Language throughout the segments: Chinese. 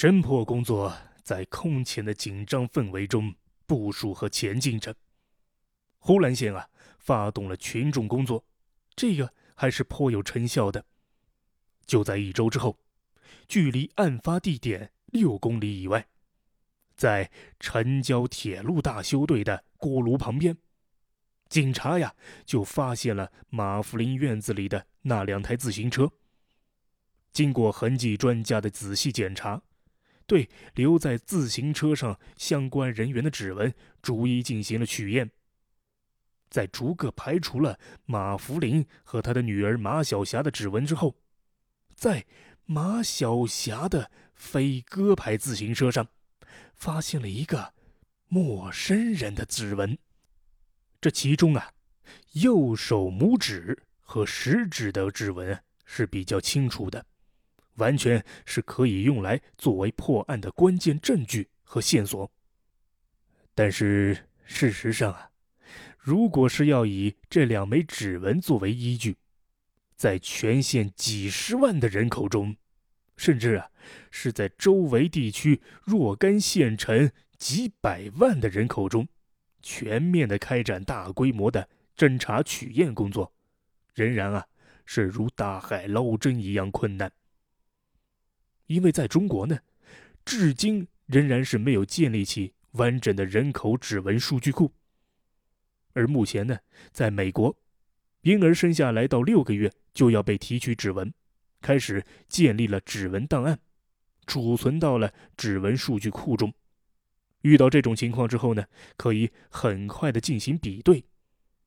侦破工作在空前的紧张氛围中部署和前进着。呼兰县啊，发动了群众工作，这个还是颇有成效的。就在一周之后，距离案发地点六公里以外，在城郊铁路大修队的锅炉旁边，警察呀就发现了马福林院子里的那两台自行车。经过痕迹专家的仔细检查。对留在自行车上相关人员的指纹逐一进行了取验，在逐个排除了马福林和他的女儿马晓霞的指纹之后，在马晓霞的飞鸽牌自行车上，发现了一个陌生人的指纹。这其中啊，右手拇指和食指的指纹是比较清楚的。完全是可以用来作为破案的关键证据和线索。但是事实上啊，如果是要以这两枚指纹作为依据，在全县几十万的人口中，甚至啊是在周围地区若干县城几百万的人口中，全面的开展大规模的侦查取验工作，仍然啊是如大海捞针一样困难。因为在中国呢，至今仍然是没有建立起完整的人口指纹数据库。而目前呢，在美国，婴儿生下来到六个月就要被提取指纹，开始建立了指纹档案，储存到了指纹数据库中。遇到这种情况之后呢，可以很快的进行比对，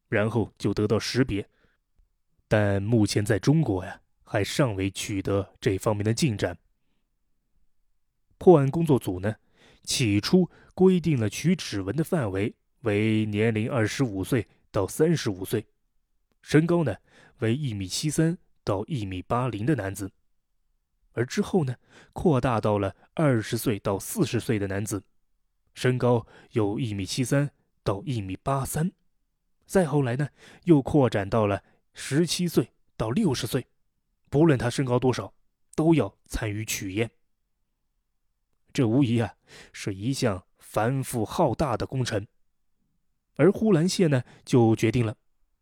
然后就得到识别。但目前在中国呀，还尚未取得这方面的进展。破案工作组呢，起初规定了取指纹的范围为年龄二十五岁到三十五岁，身高呢为一米七三到一米八零的男子，而之后呢，扩大到了二十岁到四十岁的男子，身高有一米七三到一米八三，再后来呢，又扩展到了十七岁到六十岁，不论他身高多少，都要参与取验。这无疑啊是一项繁复浩大的工程，而呼兰县呢就决定了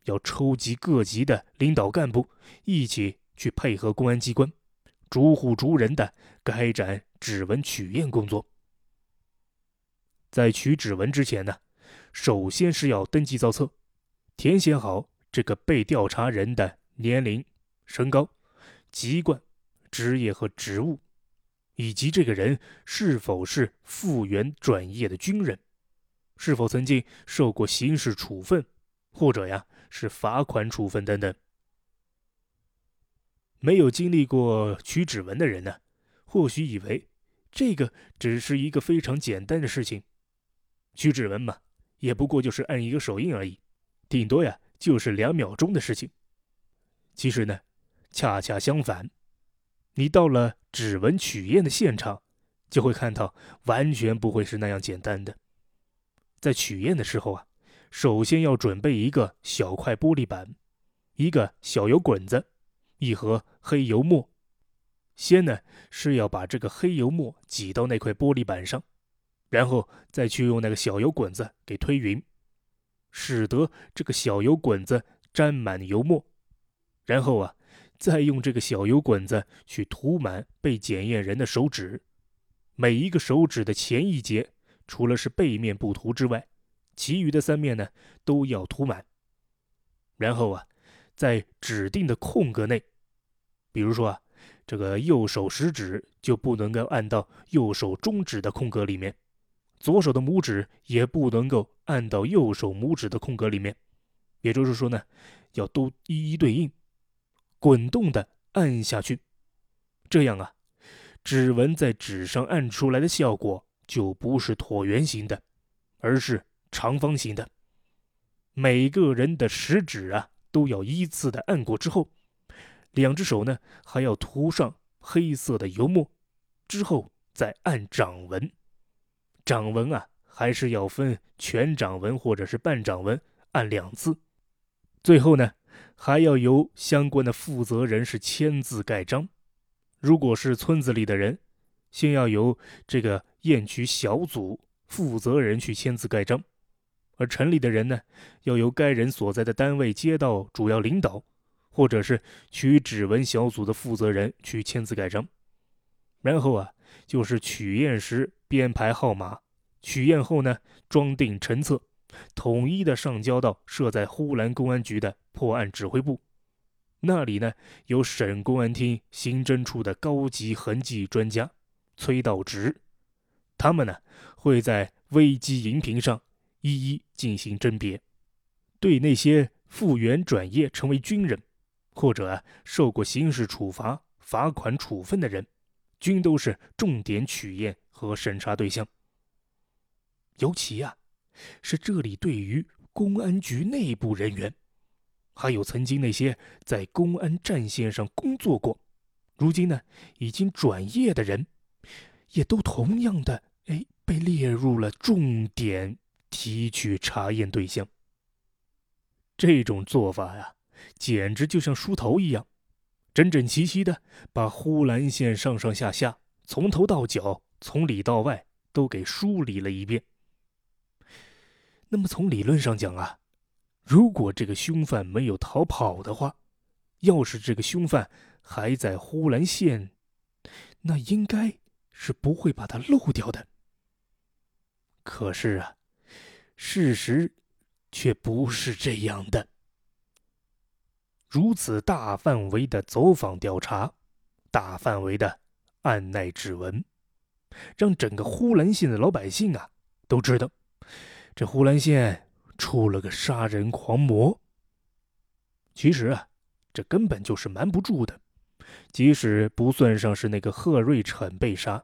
要抽集各级的领导干部一起去配合公安机关，逐户逐人的开展指纹取验工作。在取指纹之前呢，首先是要登记造册，填写好这个被调查人的年龄、身高、籍贯、职业和职务。以及这个人是否是复员转业的军人，是否曾经受过刑事处分，或者呀是罚款处分等等。没有经历过取指纹的人呢，或许以为这个只是一个非常简单的事情，取指纹嘛，也不过就是按一个手印而已，顶多呀就是两秒钟的事情。其实呢，恰恰相反。你到了指纹取验的现场，就会看到完全不会是那样简单的。在取验的时候啊，首先要准备一个小块玻璃板，一个小油滚子，一盒黑油墨。先呢是要把这个黑油墨挤到那块玻璃板上，然后再去用那个小油滚子给推匀，使得这个小油滚子沾满油墨，然后啊。再用这个小油滚子去涂满被检验人的手指，每一个手指的前一节，除了是背面不涂之外，其余的三面呢都要涂满。然后啊，在指定的空格内，比如说啊，这个右手食指就不能够按到右手中指的空格里面，左手的拇指也不能够按到右手拇指的空格里面，也就是说呢，要都一一对应。滚动的按下去，这样啊，指纹在纸上按出来的效果就不是椭圆形的，而是长方形的。每个人的食指啊都要依次的按过之后，两只手呢还要涂上黑色的油墨，之后再按掌纹。掌纹啊还是要分全掌纹或者是半掌纹，按两次。最后呢。还要由相关的负责人是签字盖章。如果是村子里的人，先要由这个验取小组负责人去签字盖章，而城里的人呢，要由该人所在的单位街道主要领导，或者是取指纹小组的负责人去签字盖章。然后啊，就是取验时编排号码，取验后呢，装订成册，统一的上交到设在呼兰公安局的破案指挥部。那里呢，有省公安厅刑侦处的高级痕迹专家崔道直，他们呢会在危机荧屏上一一进行甄别，对那些复员转业成为军人，或者受过刑事处罚、罚款处分的人，均都是重点取验和审查对象。尤其呀，是这里对于公安局内部人员。还有曾经那些在公安战线上工作过，如今呢已经转业的人，也都同样的哎被列入了重点提取查验对象。这种做法呀，简直就像梳头一样，整整齐齐的把呼兰县上上下下从头到脚、从里到外都给梳理了一遍。那么从理论上讲啊。如果这个凶犯没有逃跑的话，要是这个凶犯还在呼兰县，那应该是不会把他漏掉的。可是啊，事实却不是这样的。如此大范围的走访调查，大范围的按捺指纹，让整个呼兰县的老百姓啊都知道，这呼兰县。出了个杀人狂魔。其实啊，这根本就是瞒不住的。即使不算上是那个贺瑞成被杀，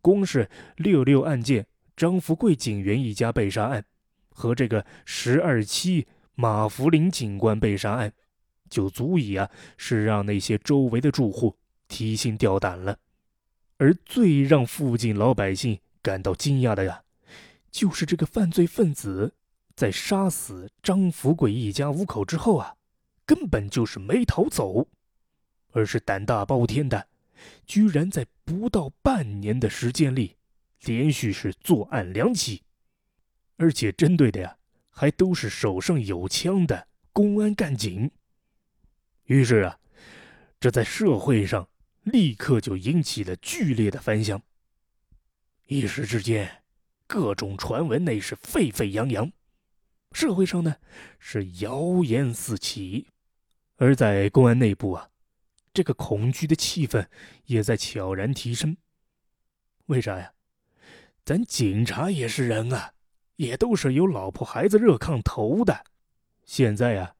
光是六六案件张福贵警员一家被杀案，和这个十二期马福林警官被杀案，就足以啊，是让那些周围的住户提心吊胆了。而最让附近老百姓感到惊讶的呀，就是这个犯罪分子。在杀死张福贵一家五口之后啊，根本就是没逃走，而是胆大包天的，居然在不到半年的时间里，连续是作案两起，而且针对的呀，还都是手上有枪的公安干警。于是啊，这在社会上立刻就引起了剧烈的反响，一时之间，各种传闻那是沸沸扬扬。社会上呢，是谣言四起，而在公安内部啊，这个恐惧的气氛也在悄然提升。为啥呀？咱警察也是人啊，也都是有老婆孩子热炕头的。现在呀，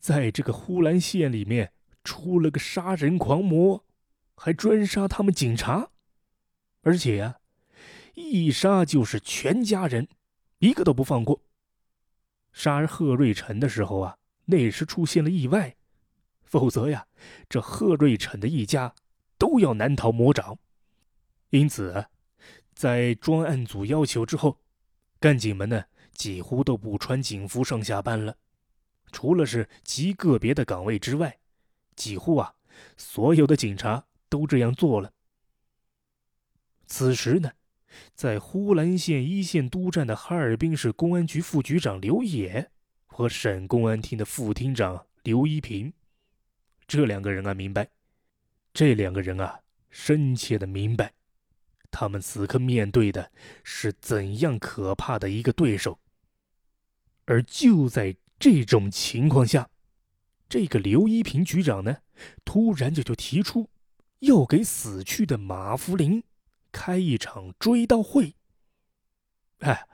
在这个呼兰县里面出了个杀人狂魔，还专杀他们警察，而且呀，一杀就是全家人，一个都不放过。杀贺瑞成的时候啊，那时出现了意外，否则呀，这贺瑞成的一家都要难逃魔掌。因此，在专案组要求之后，干警们呢几乎都不穿警服上下班了，除了是极个别的岗位之外，几乎啊所有的警察都这样做了。此时呢。在呼兰县一线督战的哈尔滨市公安局副局长刘野和省公安厅的副厅长刘一平，这两个人啊明白，这两个人啊深切的明白，他们此刻面对的是怎样可怕的一个对手。而就在这种情况下，这个刘一平局长呢，突然就就提出要给死去的马福林。开一场追悼会，哎，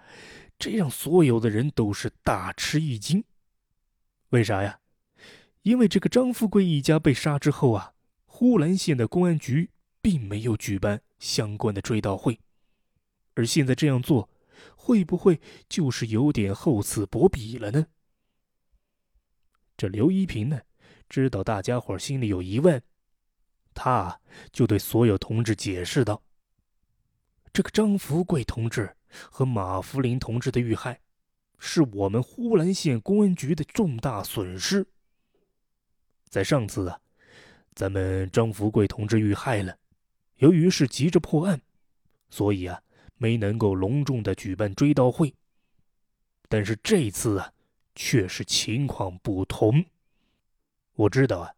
这让所有的人都是大吃一惊。为啥呀？因为这个张富贵一家被杀之后啊，呼兰县的公安局并没有举办相关的追悼会，而现在这样做，会不会就是有点厚此薄彼了呢？这刘一平呢，知道大家伙心里有疑问，他就对所有同志解释道。这个张福贵同志和马福林同志的遇害，是我们呼兰县公安局的重大损失。在上次啊，咱们张福贵同志遇害了，由于是急着破案，所以啊，没能够隆重的举办追悼会。但是这次啊，却是情况不同。我知道啊，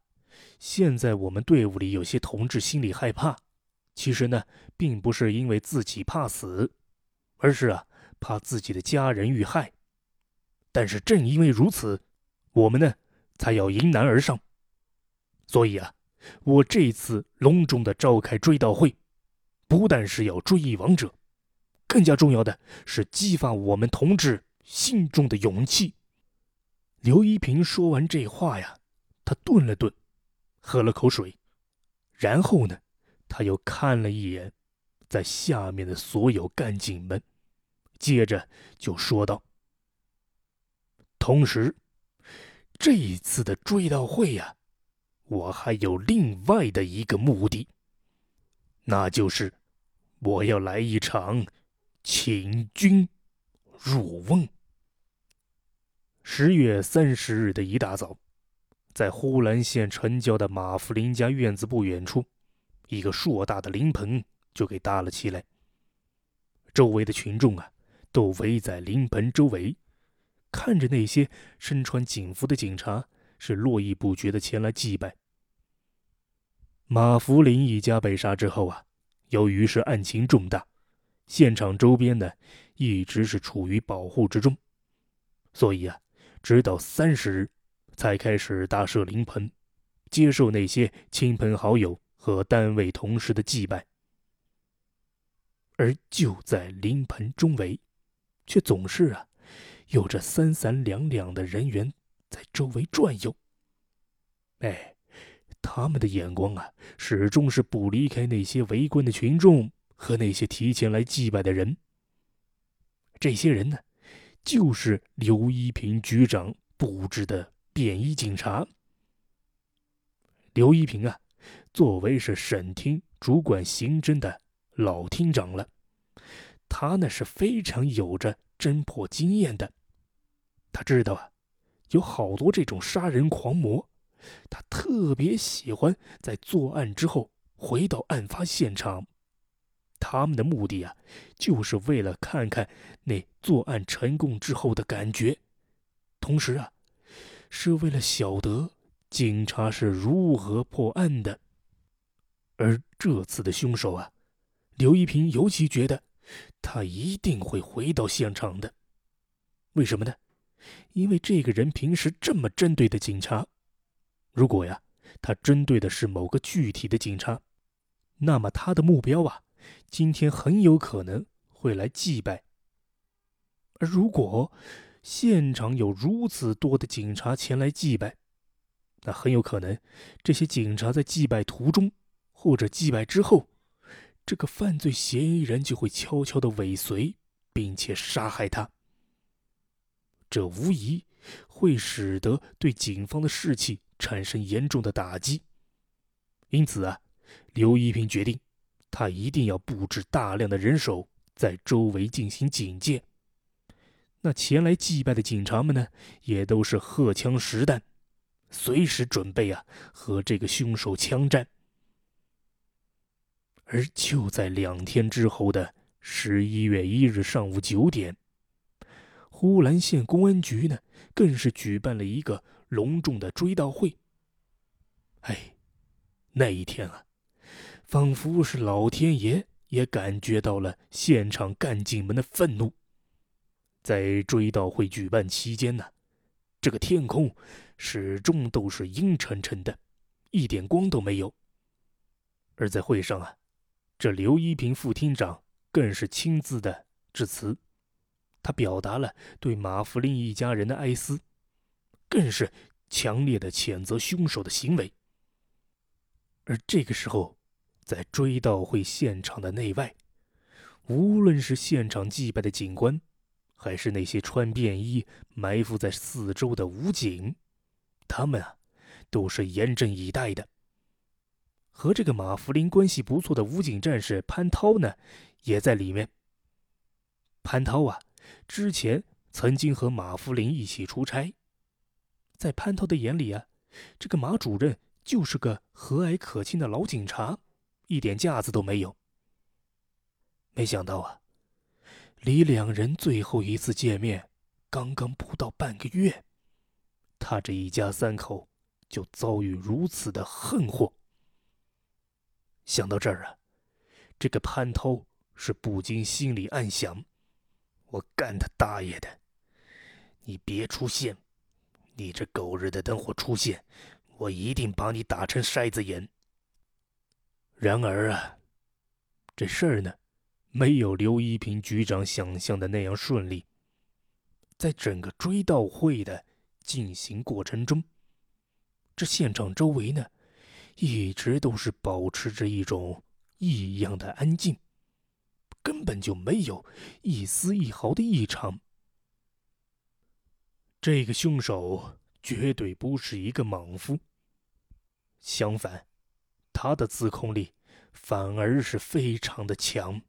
现在我们队伍里有些同志心里害怕，其实呢，并不是因为自己怕死，而是啊，怕自己的家人遇害。但是正因为如此，我们呢，才要迎难而上。所以啊，我这次隆重的召开追悼会，不但是要追忆亡者，更加重要的是激发我们同志心中的勇气。刘一平说完这话呀。他顿了顿，喝了口水，然后呢，他又看了一眼在下面的所有干警们，接着就说道：“同时，这一次的追悼会呀，我还有另外的一个目的，那就是我要来一场请君入瓮。”十月三十日的一大早。在呼兰县城郊的马福林家院子不远处，一个硕大的灵棚就给搭了起来。周围的群众啊，都围在灵棚周围，看着那些身穿警服的警察是络绎不绝的前来祭拜。马福林一家被杀之后啊，由于是案情重大，现场周边呢一直是处于保护之中，所以啊，直到三十日。才开始搭设灵棚，接受那些亲朋好友和单位同事的祭拜。而就在灵棚周围，却总是啊，有着三三两两的人员在周围转悠。哎，他们的眼光啊，始终是不离开那些围观的群众和那些提前来祭拜的人。这些人呢，就是刘一平局长布置的。便衣警察刘一平啊，作为是省厅主管刑侦的老厅长了，他那是非常有着侦破经验的。他知道啊，有好多这种杀人狂魔，他特别喜欢在作案之后回到案发现场，他们的目的啊，就是为了看看那作案成功之后的感觉，同时啊。是为了晓得警察是如何破案的，而这次的凶手啊，刘一平尤其觉得他一定会回到现场的。为什么呢？因为这个人平时这么针对的警察，如果呀他针对的是某个具体的警察，那么他的目标啊，今天很有可能会来祭拜。而如果，现场有如此多的警察前来祭拜，那很有可能，这些警察在祭拜途中或者祭拜之后，这个犯罪嫌疑人就会悄悄的尾随，并且杀害他。这无疑会使得对警方的士气产生严重的打击。因此啊，刘一平决定，他一定要布置大量的人手在周围进行警戒。那前来祭拜的警察们呢，也都是荷枪实弹，随时准备啊和这个凶手枪战。而就在两天之后的十一月一日上午九点，呼兰县公安局呢，更是举办了一个隆重的追悼会。哎，那一天啊，仿佛是老天爷也感觉到了现场干警们的愤怒。在追悼会举办期间呢，这个天空始终都是阴沉沉的，一点光都没有。而在会上啊，这刘一平副厅长更是亲自的致辞，他表达了对马福林一家人的哀思，更是强烈的谴责凶手的行为。而这个时候，在追悼会现场的内外，无论是现场祭拜的警官，还是那些穿便衣埋伏在四周的武警，他们啊，都是严阵以待的。和这个马福林关系不错的武警战士潘涛呢，也在里面。潘涛啊，之前曾经和马福林一起出差，在潘涛的眼里啊，这个马主任就是个和蔼可亲的老警察，一点架子都没有。没想到啊，离两人最后一次见面刚刚不到半个月，他这一家三口就遭遇如此的横祸。想到这儿啊，这个潘涛是不禁心里暗想：我干他大爷的！你别出现，你这狗日的等会出现，我一定把你打成筛子眼。然而啊，这事儿呢？没有刘一平局长想象的那样顺利。在整个追悼会的进行过程中，这现场周围呢，一直都是保持着一种异样的安静，根本就没有一丝一毫的异常。这个凶手绝对不是一个莽夫，相反，他的自控力反而是非常的强。